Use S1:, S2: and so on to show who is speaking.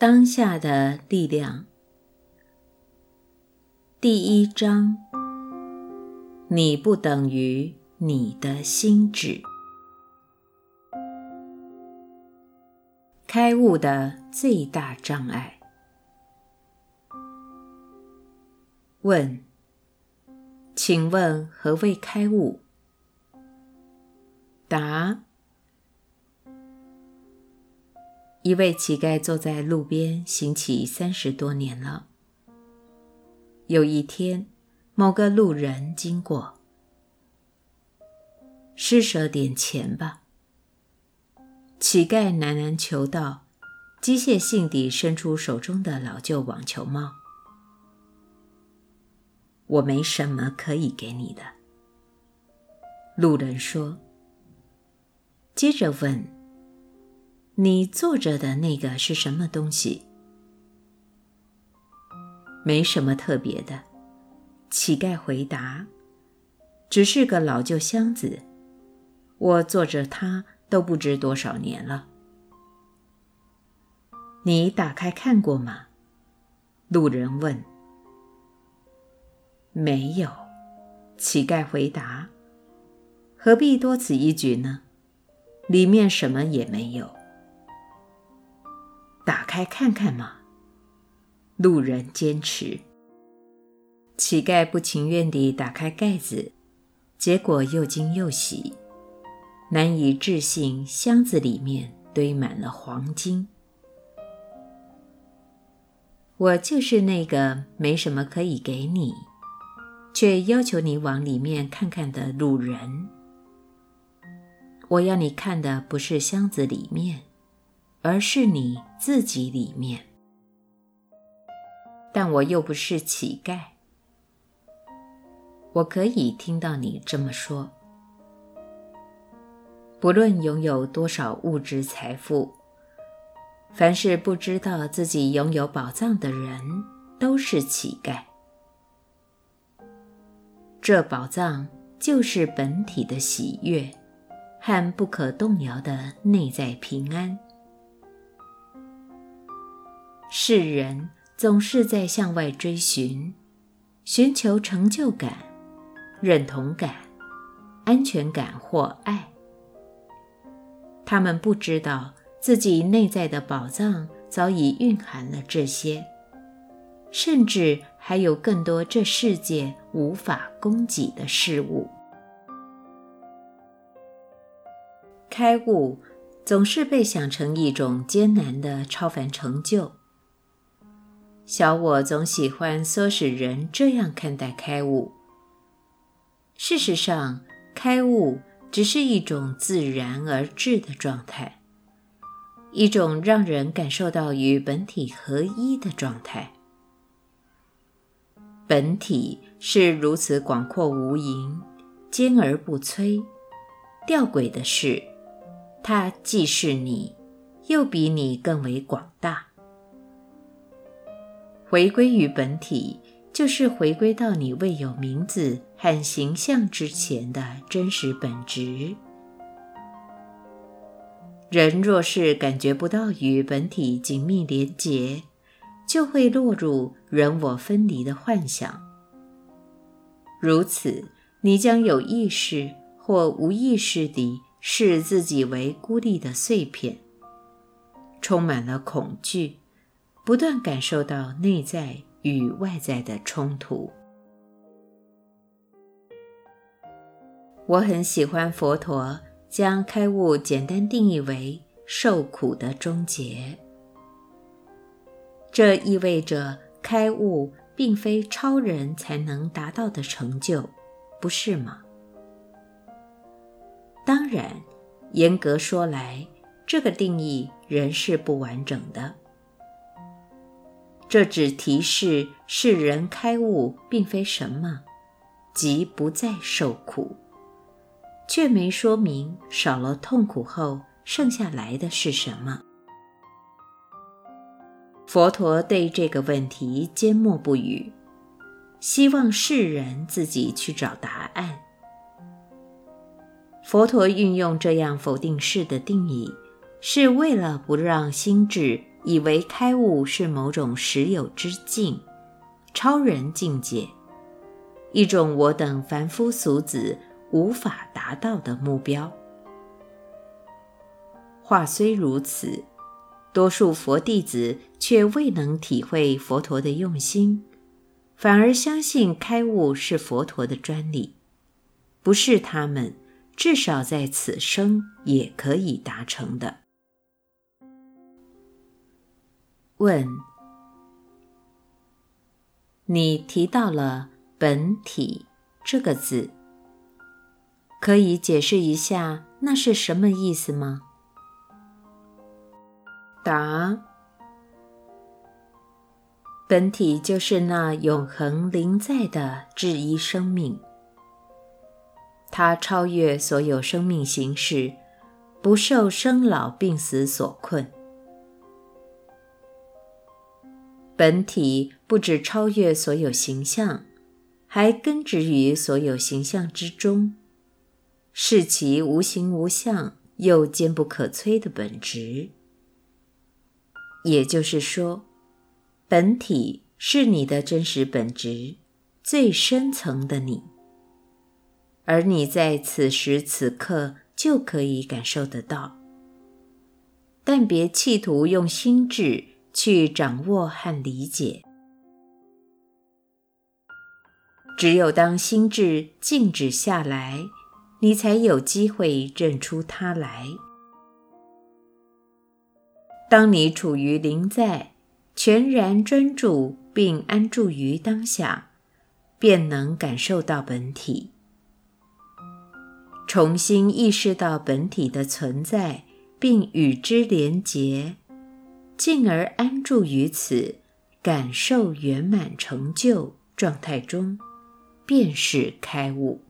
S1: 当下的力量，第一章：你不等于你的心智。开悟的最大障碍。问：请问何谓开悟？答。一位乞丐坐在路边行乞三十多年了。有一天，某个路人经过，施舍点钱吧。乞丐喃喃求道，机械性地伸出手中的老旧网球帽：“我没什么可以给你的。”路人说，接着问。你坐着的那个是什么东西？没什么特别的，乞丐回答：“只是个老旧箱子，我坐着它都不知多少年了。”你打开看过吗？路人问。没有，乞丐回答：“何必多此一举呢？里面什么也没有。”打开看看嘛。路人坚持。乞丐不情愿地打开盖子，结果又惊又喜，难以置信，箱子里面堆满了黄金。我就是那个没什么可以给你，却要求你往里面看看的路人。我要你看的不是箱子里面。而是你自己里面，但我又不是乞丐，我可以听到你这么说。不论拥有多少物质财富，凡是不知道自己拥有宝藏的人，都是乞丐。这宝藏就是本体的喜悦和不可动摇的内在平安。世人总是在向外追寻，寻求成就感、认同感、安全感或爱。他们不知道自己内在的宝藏早已蕴含了这些，甚至还有更多这世界无法供给的事物。开悟总是被想成一种艰难的超凡成就。小我总喜欢唆使人这样看待开悟。事实上，开悟只是一种自然而至的状态，一种让人感受到与本体合一的状态。本体是如此广阔无垠、坚而不摧。吊诡的是，它既是你，又比你更为广大。回归于本体，就是回归到你未有名字和形象之前的真实本质。人若是感觉不到与本体紧密连结，就会落入人我分离的幻想。如此，你将有意识或无意识地视自己为孤立的碎片，充满了恐惧。不断感受到内在与外在的冲突。我很喜欢佛陀将开悟简单定义为受苦的终结。这意味着开悟并非超人才能达到的成就，不是吗？当然，严格说来，这个定义仍是不完整的。这只提示世人开悟并非什么，即不再受苦，却没说明少了痛苦后剩下来的是什么。佛陀对这个问题缄默不语，希望世人自己去找答案。佛陀运用这样否定式的定义，是为了不让心智。以为开悟是某种实有之境、超人境界，一种我等凡夫俗子无法达到的目标。话虽如此，多数佛弟子却未能体会佛陀的用心，反而相信开悟是佛陀的专利，不是他们至少在此生也可以达成的。问：你提到了“本体”这个字，可以解释一下那是什么意思吗？答：本体就是那永恒灵在的至一生命，它超越所有生命形式，不受生老病死所困。本体不止超越所有形象，还根植于所有形象之中，是其无形无相又坚不可摧的本质。也就是说，本体是你的真实本质，最深层的你，而你在此时此刻就可以感受得到。但别企图用心智去掌握和理解，只有当心智静止下来，你才有机会认出它来。当你处于临在，全然专注并安住于当下，便能感受到本体，重新意识到本体的存在，并与之连结，进而安住于此，感受圆满成就状态中，便是开悟。